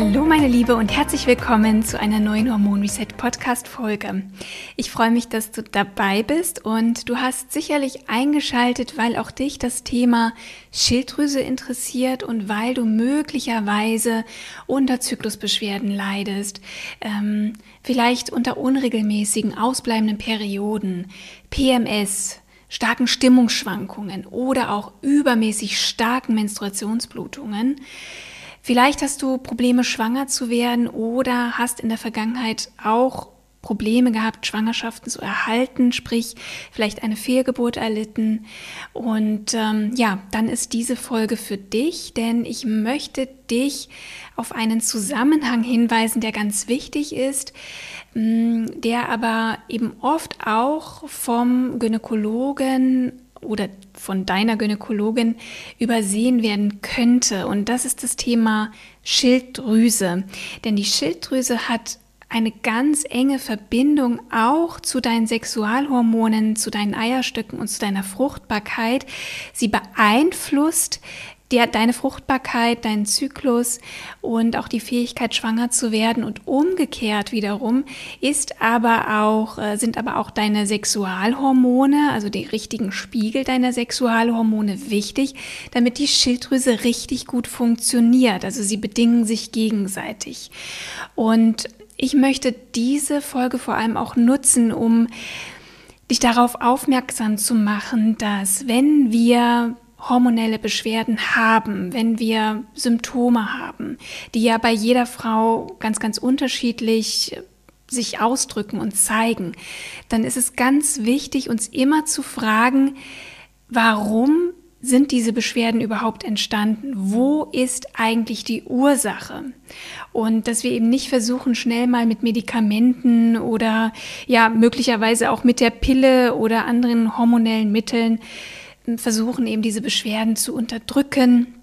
Hallo meine Liebe und herzlich willkommen zu einer neuen Hormon Reset Podcast Folge. Ich freue mich, dass du dabei bist und du hast sicherlich eingeschaltet, weil auch dich das Thema Schilddrüse interessiert und weil du möglicherweise unter Zyklusbeschwerden leidest, ähm, vielleicht unter unregelmäßigen, ausbleibenden Perioden, PMS, starken Stimmungsschwankungen oder auch übermäßig starken Menstruationsblutungen. Vielleicht hast du Probleme, schwanger zu werden oder hast in der Vergangenheit auch Probleme gehabt, Schwangerschaften zu erhalten, sprich vielleicht eine Fehlgeburt erlitten. Und ähm, ja, dann ist diese Folge für dich, denn ich möchte dich auf einen Zusammenhang hinweisen, der ganz wichtig ist, mm, der aber eben oft auch vom Gynäkologen oder von deiner Gynäkologin übersehen werden könnte. Und das ist das Thema Schilddrüse. Denn die Schilddrüse hat eine ganz enge Verbindung auch zu deinen Sexualhormonen, zu deinen Eierstöcken und zu deiner Fruchtbarkeit. Sie beeinflusst der, deine Fruchtbarkeit, deinen Zyklus und auch die Fähigkeit, schwanger zu werden. Und umgekehrt wiederum ist aber auch, äh, sind aber auch deine Sexualhormone, also die richtigen Spiegel deiner Sexualhormone wichtig, damit die Schilddrüse richtig gut funktioniert. Also sie bedingen sich gegenseitig. Und ich möchte diese Folge vor allem auch nutzen, um dich darauf aufmerksam zu machen, dass wenn wir hormonelle Beschwerden haben, wenn wir Symptome haben, die ja bei jeder Frau ganz, ganz unterschiedlich sich ausdrücken und zeigen, dann ist es ganz wichtig, uns immer zu fragen, warum sind diese Beschwerden überhaupt entstanden? Wo ist eigentlich die Ursache? Und dass wir eben nicht versuchen, schnell mal mit Medikamenten oder ja, möglicherweise auch mit der Pille oder anderen hormonellen Mitteln versuchen eben diese Beschwerden zu unterdrücken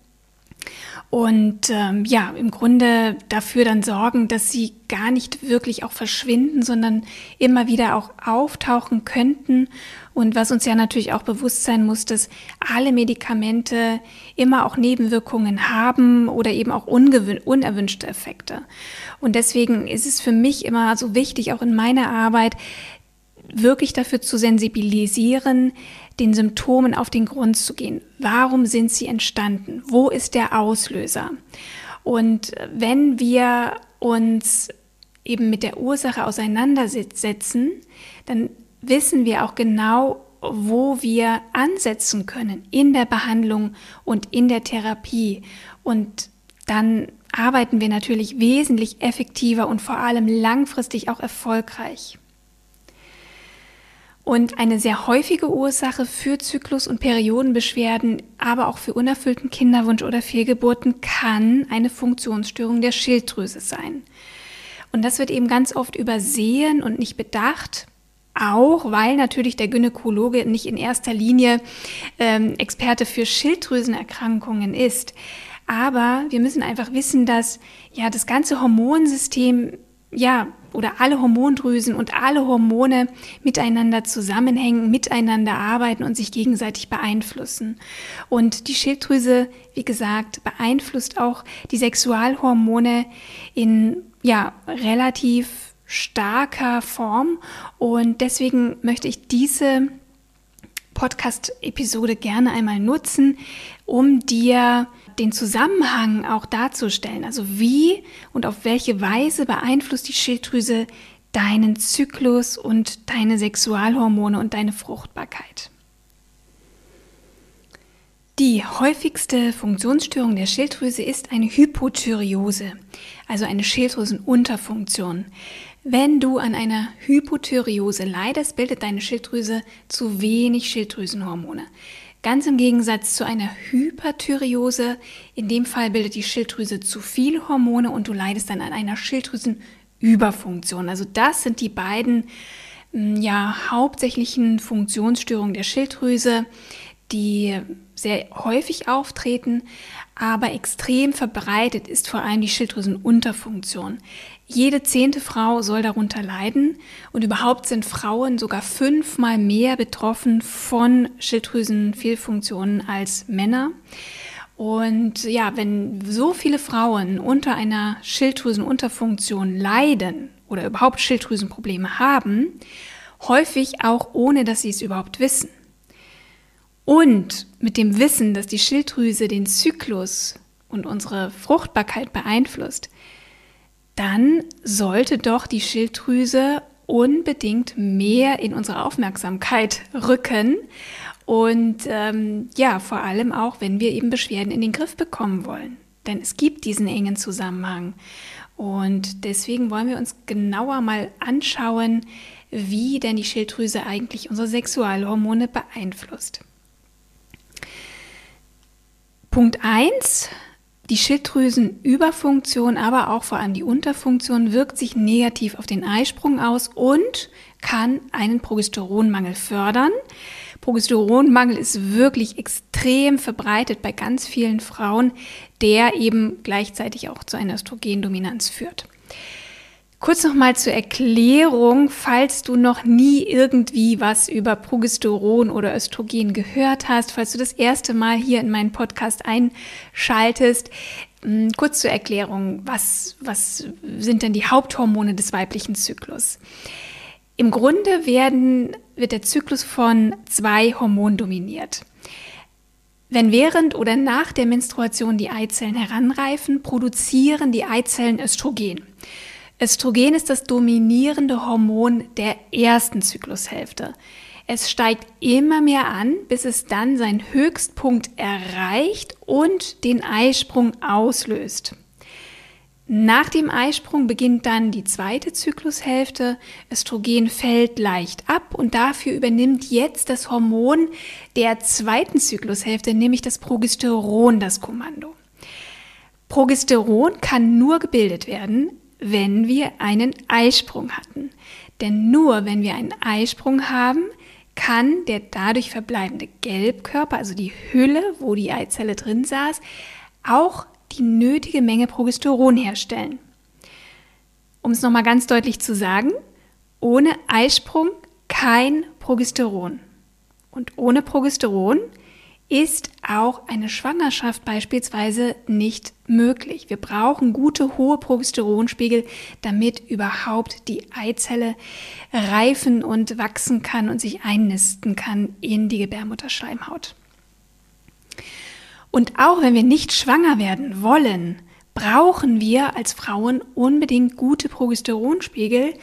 und ähm, ja, im Grunde dafür dann sorgen, dass sie gar nicht wirklich auch verschwinden, sondern immer wieder auch auftauchen könnten. Und was uns ja natürlich auch bewusst sein muss, dass alle Medikamente immer auch Nebenwirkungen haben oder eben auch unerwünschte Effekte. Und deswegen ist es für mich immer so wichtig, auch in meiner Arbeit, wirklich dafür zu sensibilisieren, den Symptomen auf den Grund zu gehen. Warum sind sie entstanden? Wo ist der Auslöser? Und wenn wir uns eben mit der Ursache auseinandersetzen, dann wissen wir auch genau, wo wir ansetzen können in der Behandlung und in der Therapie. Und dann arbeiten wir natürlich wesentlich effektiver und vor allem langfristig auch erfolgreich. Und eine sehr häufige Ursache für Zyklus- und Periodenbeschwerden, aber auch für unerfüllten Kinderwunsch oder Fehlgeburten kann eine Funktionsstörung der Schilddrüse sein. Und das wird eben ganz oft übersehen und nicht bedacht, auch weil natürlich der Gynäkologe nicht in erster Linie ähm, Experte für Schilddrüsenerkrankungen ist. Aber wir müssen einfach wissen, dass ja das ganze Hormonsystem ja oder alle Hormondrüsen und alle Hormone miteinander zusammenhängen, miteinander arbeiten und sich gegenseitig beeinflussen. Und die Schilddrüse, wie gesagt, beeinflusst auch die Sexualhormone in ja relativ starker Form und deswegen möchte ich diese Podcast-Episode gerne einmal nutzen, um dir den Zusammenhang auch darzustellen. Also wie und auf welche Weise beeinflusst die Schilddrüse deinen Zyklus und deine Sexualhormone und deine Fruchtbarkeit. Die häufigste Funktionsstörung der Schilddrüse ist eine Hypothyreose, also eine Schilddrüsenunterfunktion. Wenn du an einer Hypothyreose leidest, bildet deine Schilddrüse zu wenig Schilddrüsenhormone. Ganz im Gegensatz zu einer Hyperthyreose, in dem Fall bildet die Schilddrüse zu viele Hormone und du leidest dann an einer Schilddrüsenüberfunktion. Also das sind die beiden mm, ja, hauptsächlichen Funktionsstörungen der Schilddrüse, die sehr häufig auftreten, aber extrem verbreitet ist vor allem die Schilddrüsenunterfunktion. Jede zehnte Frau soll darunter leiden und überhaupt sind Frauen sogar fünfmal mehr betroffen von Schilddrüsenfehlfunktionen als Männer. Und ja, wenn so viele Frauen unter einer Schilddrüsenunterfunktion leiden oder überhaupt Schilddrüsenprobleme haben, häufig auch ohne dass sie es überhaupt wissen. Und mit dem Wissen, dass die Schilddrüse den Zyklus und unsere Fruchtbarkeit beeinflusst, dann sollte doch die Schilddrüse unbedingt mehr in unsere Aufmerksamkeit rücken. Und ähm, ja, vor allem auch, wenn wir eben Beschwerden in den Griff bekommen wollen. Denn es gibt diesen engen Zusammenhang. Und deswegen wollen wir uns genauer mal anschauen, wie denn die Schilddrüse eigentlich unsere Sexualhormone beeinflusst. Punkt 1 die Schilddrüsenüberfunktion, aber auch vor allem die Unterfunktion wirkt sich negativ auf den Eisprung aus und kann einen Progesteronmangel fördern. Progesteronmangel ist wirklich extrem verbreitet bei ganz vielen Frauen, der eben gleichzeitig auch zu einer Östrogendominanz führt. Kurz nochmal zur Erklärung, falls du noch nie irgendwie was über Progesteron oder Östrogen gehört hast, falls du das erste Mal hier in meinen Podcast einschaltest. Hm, kurz zur Erklärung, was, was sind denn die Haupthormone des weiblichen Zyklus? Im Grunde werden, wird der Zyklus von zwei Hormonen dominiert. Wenn während oder nach der Menstruation die Eizellen heranreifen, produzieren die Eizellen Östrogen. Östrogen ist das dominierende Hormon der ersten Zyklushälfte. Es steigt immer mehr an, bis es dann seinen Höchstpunkt erreicht und den Eisprung auslöst. Nach dem Eisprung beginnt dann die zweite Zyklushälfte. Östrogen fällt leicht ab und dafür übernimmt jetzt das Hormon der zweiten Zyklushälfte, nämlich das Progesteron, das Kommando. Progesteron kann nur gebildet werden, wenn wir einen Eisprung hatten. Denn nur wenn wir einen Eisprung haben, kann der dadurch verbleibende Gelbkörper, also die Hülle, wo die Eizelle drin saß, auch die nötige Menge Progesteron herstellen. Um es nochmal ganz deutlich zu sagen, ohne Eisprung kein Progesteron. Und ohne Progesteron ist auch eine Schwangerschaft beispielsweise nicht möglich. Wir brauchen gute hohe Progesteronspiegel, damit überhaupt die Eizelle reifen und wachsen kann und sich einnisten kann in die Gebärmutterschleimhaut. Und auch wenn wir nicht schwanger werden wollen, brauchen wir als Frauen unbedingt gute Progesteronspiegel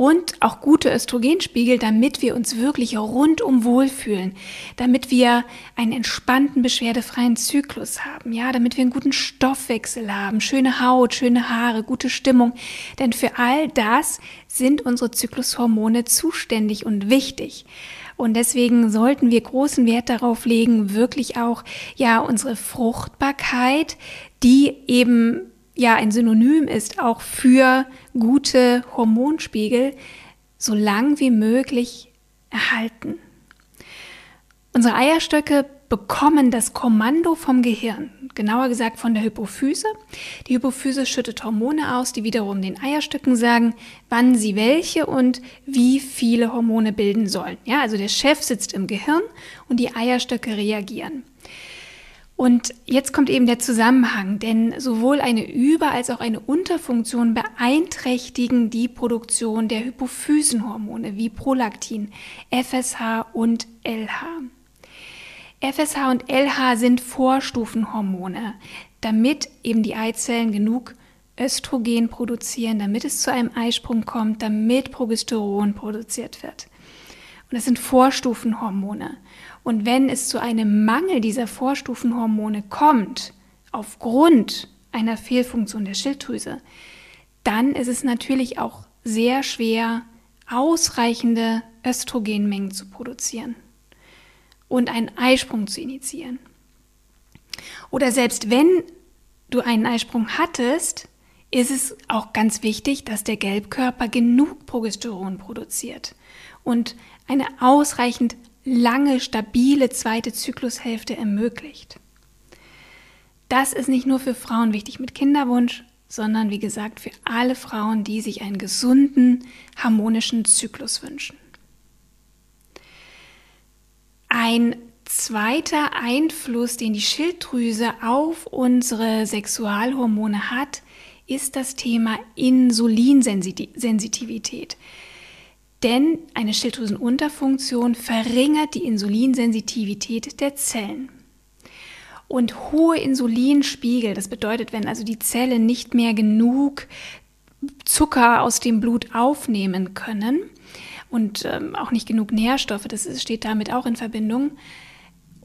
und auch gute Östrogenspiegel, damit wir uns wirklich rundum wohlfühlen, damit wir einen entspannten, beschwerdefreien Zyklus haben, ja, damit wir einen guten Stoffwechsel haben, schöne Haut, schöne Haare, gute Stimmung. Denn für all das sind unsere Zyklushormone zuständig und wichtig. Und deswegen sollten wir großen Wert darauf legen, wirklich auch, ja, unsere Fruchtbarkeit, die eben ja ein Synonym ist auch für gute Hormonspiegel, so lang wie möglich erhalten. Unsere Eierstöcke bekommen das Kommando vom Gehirn, genauer gesagt von der Hypophyse. Die Hypophyse schüttet Hormone aus, die wiederum den Eierstöcken sagen, wann sie welche und wie viele Hormone bilden sollen. Ja, also der Chef sitzt im Gehirn und die Eierstöcke reagieren. Und jetzt kommt eben der Zusammenhang, denn sowohl eine Über- als auch eine Unterfunktion beeinträchtigen die Produktion der Hypophysenhormone wie Prolaktin, FSH und LH. FSH und LH sind Vorstufenhormone, damit eben die Eizellen genug Östrogen produzieren, damit es zu einem Eisprung kommt, damit Progesteron produziert wird. Und das sind Vorstufenhormone. Und wenn es zu einem Mangel dieser Vorstufenhormone kommt, aufgrund einer Fehlfunktion der Schilddrüse, dann ist es natürlich auch sehr schwer, ausreichende Östrogenmengen zu produzieren und einen Eisprung zu initiieren. Oder selbst wenn du einen Eisprung hattest, ist es auch ganz wichtig, dass der Gelbkörper genug Progesteron produziert und eine ausreichend lange, stabile zweite Zyklushälfte ermöglicht. Das ist nicht nur für Frauen wichtig mit Kinderwunsch, sondern wie gesagt für alle Frauen, die sich einen gesunden, harmonischen Zyklus wünschen. Ein zweiter Einfluss, den die Schilddrüse auf unsere Sexualhormone hat, ist das Thema Insulinsensitivität. Denn eine Schilddrüsenunterfunktion verringert die Insulinsensitivität der Zellen. Und hohe Insulinspiegel, das bedeutet, wenn also die Zellen nicht mehr genug Zucker aus dem Blut aufnehmen können und ähm, auch nicht genug Nährstoffe, das steht damit auch in Verbindung,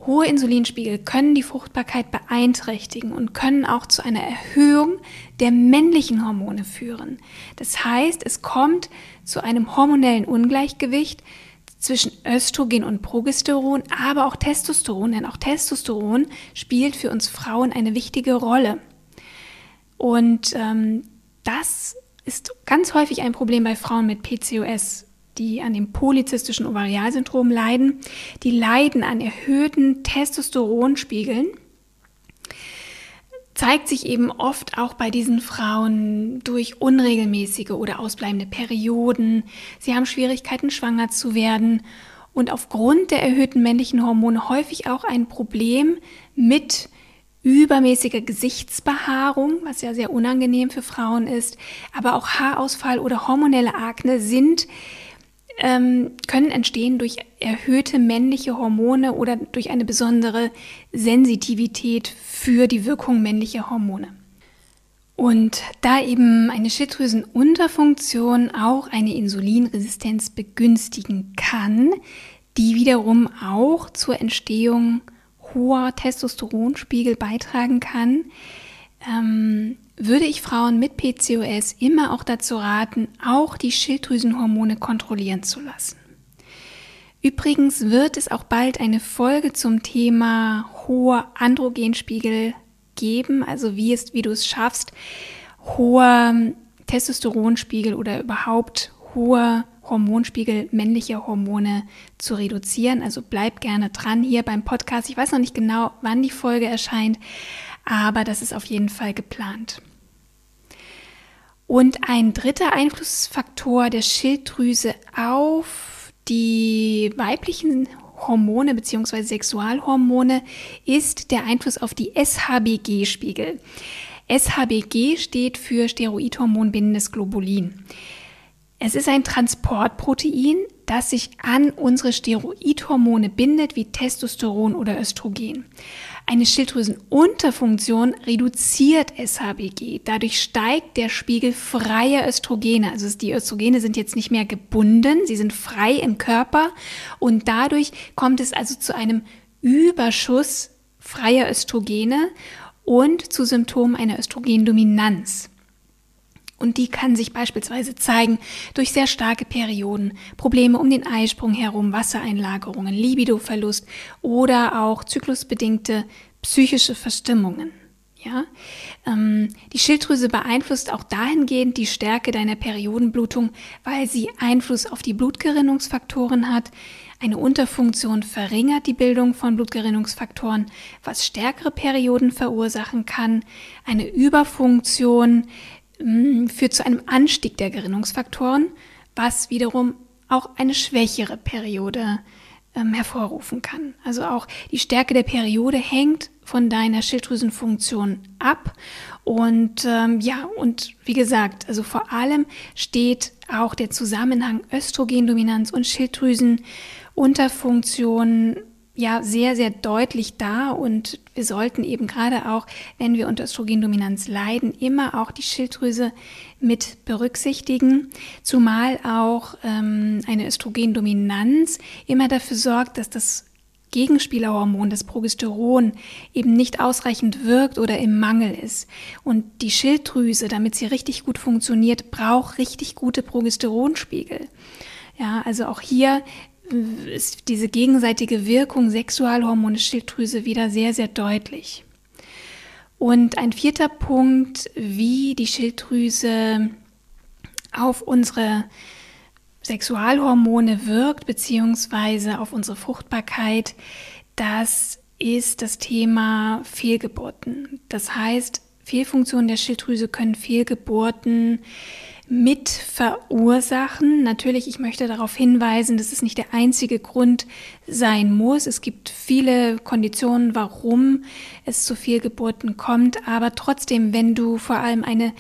Hohe Insulinspiegel können die Fruchtbarkeit beeinträchtigen und können auch zu einer Erhöhung der männlichen Hormone führen. Das heißt, es kommt zu einem hormonellen Ungleichgewicht zwischen Östrogen und Progesteron, aber auch Testosteron, denn auch Testosteron spielt für uns Frauen eine wichtige Rolle. Und ähm, das ist ganz häufig ein Problem bei Frauen mit PCOS die an dem polyzystischen Ovarialsyndrom leiden, die leiden an erhöhten Testosteronspiegeln, zeigt sich eben oft auch bei diesen Frauen durch unregelmäßige oder ausbleibende Perioden. Sie haben Schwierigkeiten, schwanger zu werden und aufgrund der erhöhten männlichen Hormone häufig auch ein Problem mit übermäßiger Gesichtsbehaarung, was ja sehr unangenehm für Frauen ist, aber auch Haarausfall oder hormonelle Akne sind ähm, können entstehen durch erhöhte männliche Hormone oder durch eine besondere Sensitivität für die Wirkung männlicher Hormone. Und da eben eine Schilddrüsenunterfunktion auch eine Insulinresistenz begünstigen kann, die wiederum auch zur Entstehung hoher Testosteronspiegel beitragen kann, ähm, würde ich Frauen mit PCOS immer auch dazu raten, auch die Schilddrüsenhormone kontrollieren zu lassen. Übrigens wird es auch bald eine Folge zum Thema hoher Androgenspiegel geben, also wie, es, wie du es schaffst, hoher Testosteronspiegel oder überhaupt hoher Hormonspiegel männlicher Hormone zu reduzieren. Also bleib gerne dran hier beim Podcast. Ich weiß noch nicht genau, wann die Folge erscheint, aber das ist auf jeden Fall geplant. Und ein dritter Einflussfaktor der Schilddrüse auf die weiblichen Hormone bzw. Sexualhormone ist der Einfluss auf die SHBG-Spiegel. SHBG steht für Steroidhormonbindendes Globulin. Es ist ein Transportprotein, das sich an unsere Steroidhormone bindet, wie Testosteron oder Östrogen. Eine Schilddrüsenunterfunktion reduziert SHBG. Dadurch steigt der Spiegel freier Östrogene. Also die Östrogene sind jetzt nicht mehr gebunden, sie sind frei im Körper und dadurch kommt es also zu einem Überschuss freier Östrogene und zu Symptomen einer Östrogendominanz. Und die kann sich beispielsweise zeigen durch sehr starke Perioden, Probleme um den Eisprung herum, Wassereinlagerungen, Libidoverlust oder auch zyklusbedingte psychische Verstimmungen. Ja? Ähm, die Schilddrüse beeinflusst auch dahingehend die Stärke deiner Periodenblutung, weil sie Einfluss auf die Blutgerinnungsfaktoren hat. Eine Unterfunktion verringert die Bildung von Blutgerinnungsfaktoren, was stärkere Perioden verursachen kann. Eine Überfunktion führt zu einem Anstieg der Gerinnungsfaktoren, was wiederum auch eine schwächere Periode ähm, hervorrufen kann. Also auch die Stärke der Periode hängt von deiner Schilddrüsenfunktion ab. Und ähm, ja, und wie gesagt, also vor allem steht auch der Zusammenhang Östrogendominanz und Schilddrüsenunterfunktion ja sehr, sehr deutlich da und wir sollten eben gerade auch, wenn wir unter Östrogendominanz leiden, immer auch die Schilddrüse mit berücksichtigen, zumal auch ähm, eine Östrogendominanz immer dafür sorgt, dass das Gegenspielerhormon, das Progesteron, eben nicht ausreichend wirkt oder im Mangel ist. Und die Schilddrüse, damit sie richtig gut funktioniert, braucht richtig gute Progesteronspiegel. Ja, also auch hier ist diese gegenseitige Wirkung Sexualhormone Schilddrüse wieder sehr, sehr deutlich. Und ein vierter Punkt, wie die Schilddrüse auf unsere Sexualhormone wirkt, beziehungsweise auf unsere Fruchtbarkeit, das ist das Thema Fehlgeburten. Das heißt, Fehlfunktionen der Schilddrüse können Fehlgeburten mit verursachen. Natürlich, ich möchte darauf hinweisen, dass es nicht der einzige Grund sein muss. Es gibt viele Konditionen, warum es zu Fehlgeburten kommt. Aber trotzdem, wenn du vor allem eine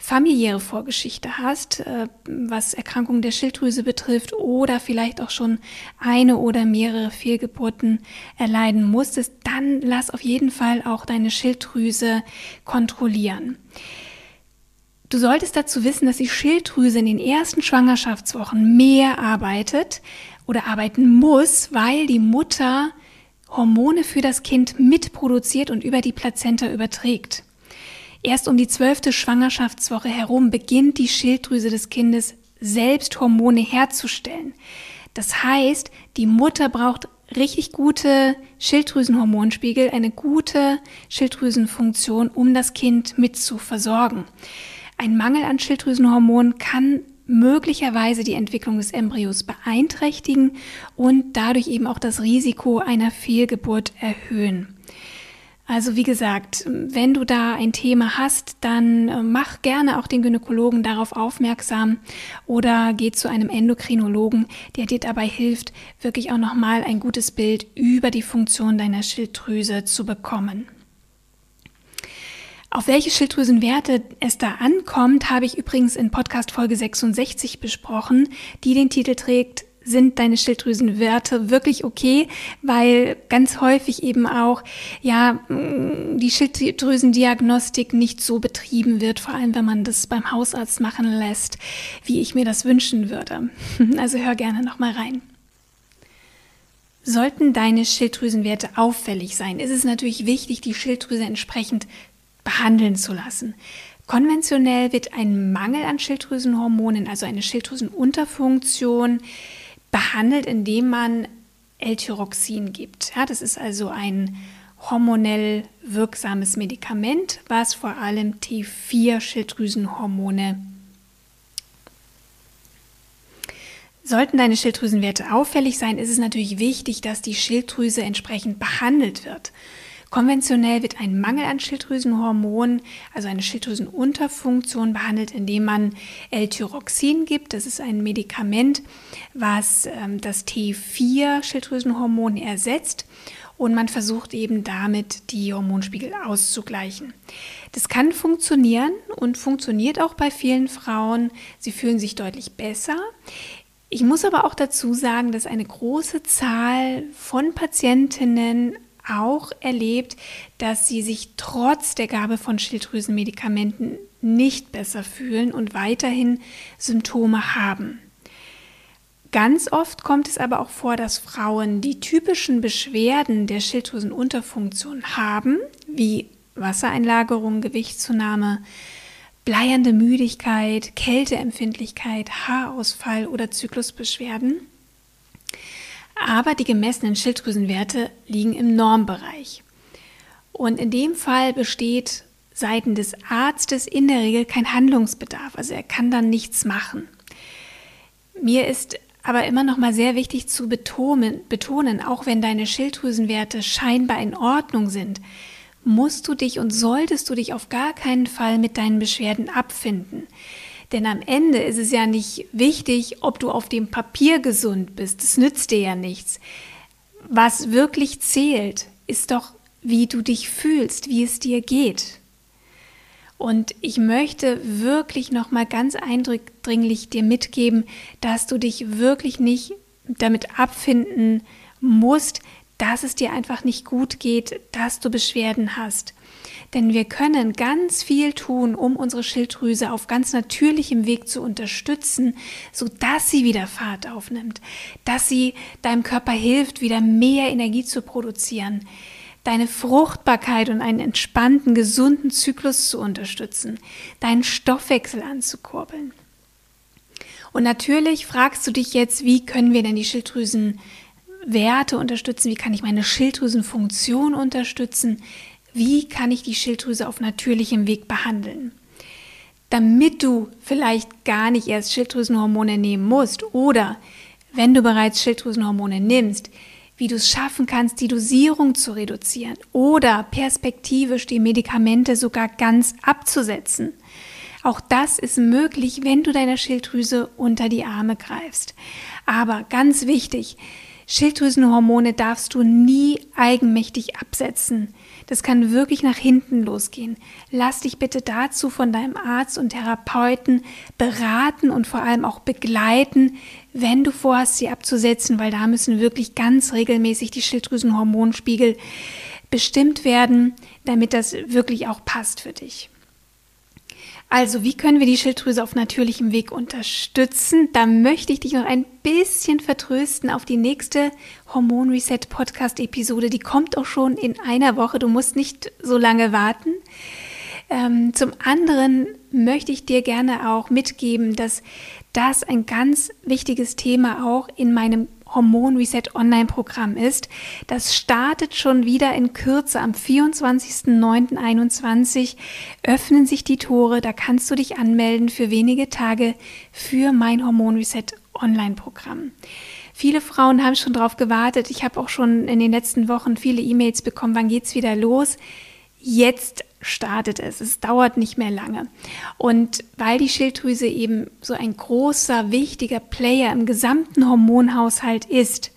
familiäre Vorgeschichte hast, äh, was Erkrankungen der Schilddrüse betrifft oder vielleicht auch schon eine oder mehrere Fehlgeburten erleiden musstest, dann lass auf jeden Fall auch deine Schilddrüse kontrollieren. Du solltest dazu wissen, dass die Schilddrüse in den ersten Schwangerschaftswochen mehr arbeitet oder arbeiten muss, weil die Mutter Hormone für das Kind mitproduziert und über die Plazenta überträgt. Erst um die zwölfte Schwangerschaftswoche herum beginnt die Schilddrüse des Kindes selbst Hormone herzustellen. Das heißt, die Mutter braucht richtig gute Schilddrüsenhormonspiegel, eine gute Schilddrüsenfunktion, um das Kind mit zu versorgen. Ein Mangel an Schilddrüsenhormonen kann möglicherweise die Entwicklung des Embryos beeinträchtigen und dadurch eben auch das Risiko einer Fehlgeburt erhöhen. Also wie gesagt, wenn du da ein Thema hast, dann äh, mach gerne auch den Gynäkologen darauf aufmerksam oder geh zu einem Endokrinologen, der dir dabei hilft, wirklich auch nochmal ein gutes Bild über die Funktion deiner Schilddrüse zu bekommen. Auf welche Schilddrüsenwerte es da ankommt, habe ich übrigens in Podcast Folge 66 besprochen, die den Titel trägt sind deine Schilddrüsenwerte wirklich okay, weil ganz häufig eben auch ja die Schilddrüsendiagnostik nicht so betrieben wird, vor allem wenn man das beim Hausarzt machen lässt, wie ich mir das wünschen würde. Also hör gerne noch mal rein. Sollten deine Schilddrüsenwerte auffällig sein, ist es natürlich wichtig, die Schilddrüse entsprechend behandeln zu lassen. Konventionell wird ein Mangel an Schilddrüsenhormonen, also eine Schilddrüsenunterfunktion, behandelt, indem man L-Tyroxin gibt. Ja, das ist also ein hormonell wirksames Medikament, was vor allem T4-Schilddrüsenhormone Sollten deine Schilddrüsenwerte auffällig sein, ist es natürlich wichtig, dass die Schilddrüse entsprechend behandelt wird. Konventionell wird ein Mangel an Schilddrüsenhormonen, also eine Schilddrüsenunterfunktion, behandelt, indem man L-Tyroxin gibt. Das ist ein Medikament, was ähm, das T4-Schilddrüsenhormon ersetzt und man versucht eben damit die Hormonspiegel auszugleichen. Das kann funktionieren und funktioniert auch bei vielen Frauen. Sie fühlen sich deutlich besser. Ich muss aber auch dazu sagen, dass eine große Zahl von Patientinnen auch erlebt, dass sie sich trotz der Gabe von Schilddrüsenmedikamenten nicht besser fühlen und weiterhin Symptome haben. Ganz oft kommt es aber auch vor, dass Frauen die typischen Beschwerden der Schilddrüsenunterfunktion haben, wie Wassereinlagerung, Gewichtszunahme, bleiernde Müdigkeit, Kälteempfindlichkeit, Haarausfall oder Zyklusbeschwerden aber die gemessenen Schilddrüsenwerte liegen im Normbereich. Und in dem Fall besteht seitens des Arztes in der Regel kein Handlungsbedarf, also er kann dann nichts machen. Mir ist aber immer noch mal sehr wichtig zu betonen, betonen, auch wenn deine Schilddrüsenwerte scheinbar in Ordnung sind, musst du dich und solltest du dich auf gar keinen Fall mit deinen Beschwerden abfinden. Denn am Ende ist es ja nicht wichtig, ob du auf dem Papier gesund bist. Das nützt dir ja nichts. Was wirklich zählt, ist doch, wie du dich fühlst, wie es dir geht. Und ich möchte wirklich noch mal ganz eindringlich dir mitgeben, dass du dich wirklich nicht damit abfinden musst, dass es dir einfach nicht gut geht, dass du Beschwerden hast. Denn wir können ganz viel tun, um unsere Schilddrüse auf ganz natürlichem Weg zu unterstützen, sodass sie wieder Fahrt aufnimmt, dass sie deinem Körper hilft, wieder mehr Energie zu produzieren, deine Fruchtbarkeit und einen entspannten, gesunden Zyklus zu unterstützen, deinen Stoffwechsel anzukurbeln. Und natürlich fragst du dich jetzt, wie können wir denn die Schilddrüsenwerte unterstützen? Wie kann ich meine Schilddrüsenfunktion unterstützen? Wie kann ich die Schilddrüse auf natürlichem Weg behandeln? Damit du vielleicht gar nicht erst Schilddrüsenhormone nehmen musst oder wenn du bereits Schilddrüsenhormone nimmst, wie du es schaffen kannst, die Dosierung zu reduzieren oder perspektivisch die Medikamente sogar ganz abzusetzen. Auch das ist möglich, wenn du deiner Schilddrüse unter die Arme greifst. Aber ganz wichtig, Schilddrüsenhormone darfst du nie eigenmächtig absetzen. Das kann wirklich nach hinten losgehen. Lass dich bitte dazu von deinem Arzt und Therapeuten beraten und vor allem auch begleiten, wenn du vorhast, sie abzusetzen, weil da müssen wirklich ganz regelmäßig die Schilddrüsenhormonspiegel bestimmt werden, damit das wirklich auch passt für dich. Also, wie können wir die Schilddrüse auf natürlichem Weg unterstützen? Da möchte ich dich noch ein bisschen vertrösten auf die nächste Hormon Reset Podcast Episode. Die kommt auch schon in einer Woche. Du musst nicht so lange warten. Ähm, zum anderen möchte ich dir gerne auch mitgeben, dass das ein ganz wichtiges Thema auch in meinem Hormon Reset Online-Programm ist. Das startet schon wieder in Kürze. Am 24.09.21 öffnen sich die Tore. Da kannst du dich anmelden für wenige Tage für mein Hormon Reset Online-Programm. Viele Frauen haben schon darauf gewartet. Ich habe auch schon in den letzten Wochen viele E-Mails bekommen. Wann geht's wieder los? Jetzt startet es. Es dauert nicht mehr lange. Und weil die Schilddrüse eben so ein großer, wichtiger Player im gesamten Hormonhaushalt ist,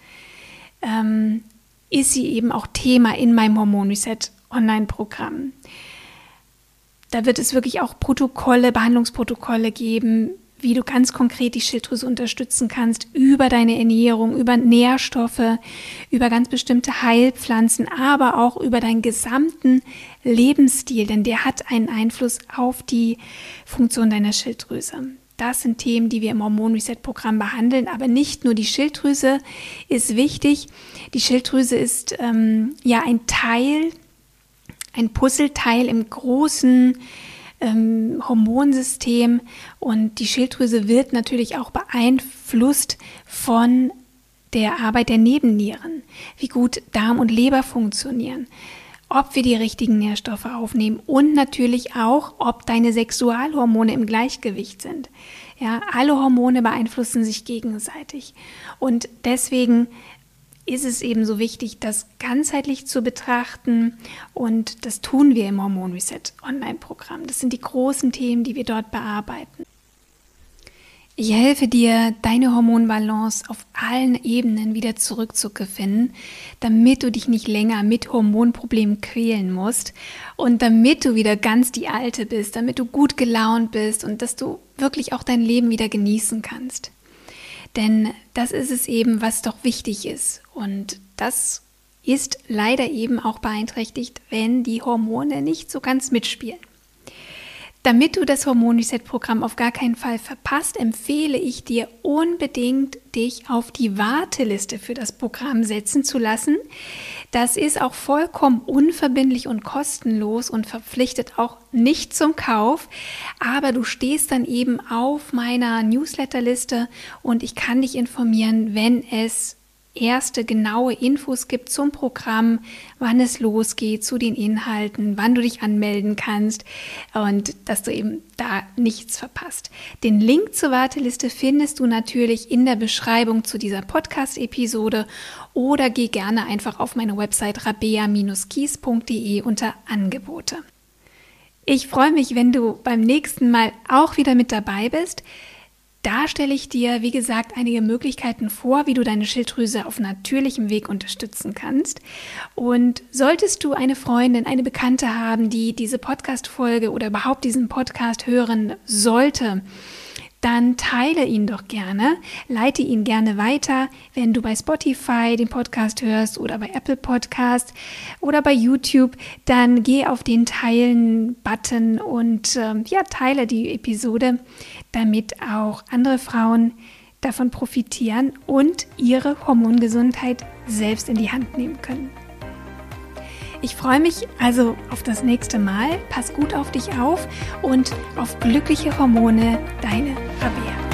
ähm, ist sie eben auch Thema in meinem Hormon Reset Online-Programm. Da wird es wirklich auch Protokolle, Behandlungsprotokolle geben, wie du ganz konkret die Schilddrüse unterstützen kannst über deine Ernährung, über Nährstoffe, über ganz bestimmte Heilpflanzen, aber auch über deinen gesamten Lebensstil, denn der hat einen Einfluss auf die Funktion deiner Schilddrüse. Das sind Themen, die wir im Hormon Reset Programm behandeln, aber nicht nur die Schilddrüse ist wichtig. Die Schilddrüse ist ähm, ja ein Teil, ein Puzzleteil im großen ähm, Hormonsystem und die Schilddrüse wird natürlich auch beeinflusst von der Arbeit der Nebennieren, wie gut Darm und Leber funktionieren, ob wir die richtigen Nährstoffe aufnehmen und natürlich auch, ob deine Sexualhormone im Gleichgewicht sind. Ja, alle Hormone beeinflussen sich gegenseitig und deswegen ist es eben so wichtig, das ganzheitlich zu betrachten und das tun wir im Hormon Reset Online-Programm. Das sind die großen Themen, die wir dort bearbeiten. Ich helfe dir, deine Hormonbalance auf allen Ebenen wieder zurückzugewinnen, damit du dich nicht länger mit Hormonproblemen quälen musst und damit du wieder ganz die Alte bist, damit du gut gelaunt bist und dass du wirklich auch dein Leben wieder genießen kannst. Denn das ist es eben, was doch wichtig ist. Und das ist leider eben auch beeinträchtigt, wenn die Hormone nicht so ganz mitspielen. Damit du das Hormon Reset Programm auf gar keinen Fall verpasst, empfehle ich dir unbedingt, dich auf die Warteliste für das Programm setzen zu lassen. Das ist auch vollkommen unverbindlich und kostenlos und verpflichtet auch nicht zum Kauf, aber du stehst dann eben auf meiner Newsletterliste und ich kann dich informieren, wenn es erste genaue Infos gibt zum Programm, wann es losgeht, zu den Inhalten, wann du dich anmelden kannst und dass du eben da nichts verpasst. Den Link zur Warteliste findest du natürlich in der Beschreibung zu dieser Podcast-Episode oder geh gerne einfach auf meine Website rabea-kies.de unter Angebote. Ich freue mich, wenn du beim nächsten Mal auch wieder mit dabei bist. Da stelle ich dir, wie gesagt, einige Möglichkeiten vor, wie du deine Schilddrüse auf natürlichem Weg unterstützen kannst. Und solltest du eine Freundin, eine Bekannte haben, die diese Podcast-Folge oder überhaupt diesen Podcast hören sollte, dann teile ihn doch gerne, leite ihn gerne weiter, wenn du bei Spotify den Podcast hörst oder bei Apple Podcast oder bei YouTube, dann geh auf den Teilen-Button und äh, ja, teile die Episode, damit auch andere Frauen davon profitieren und ihre Hormongesundheit selbst in die Hand nehmen können. Ich freue mich also auf das nächste Mal. Pass gut auf dich auf und auf glückliche Hormone, deine Rabea.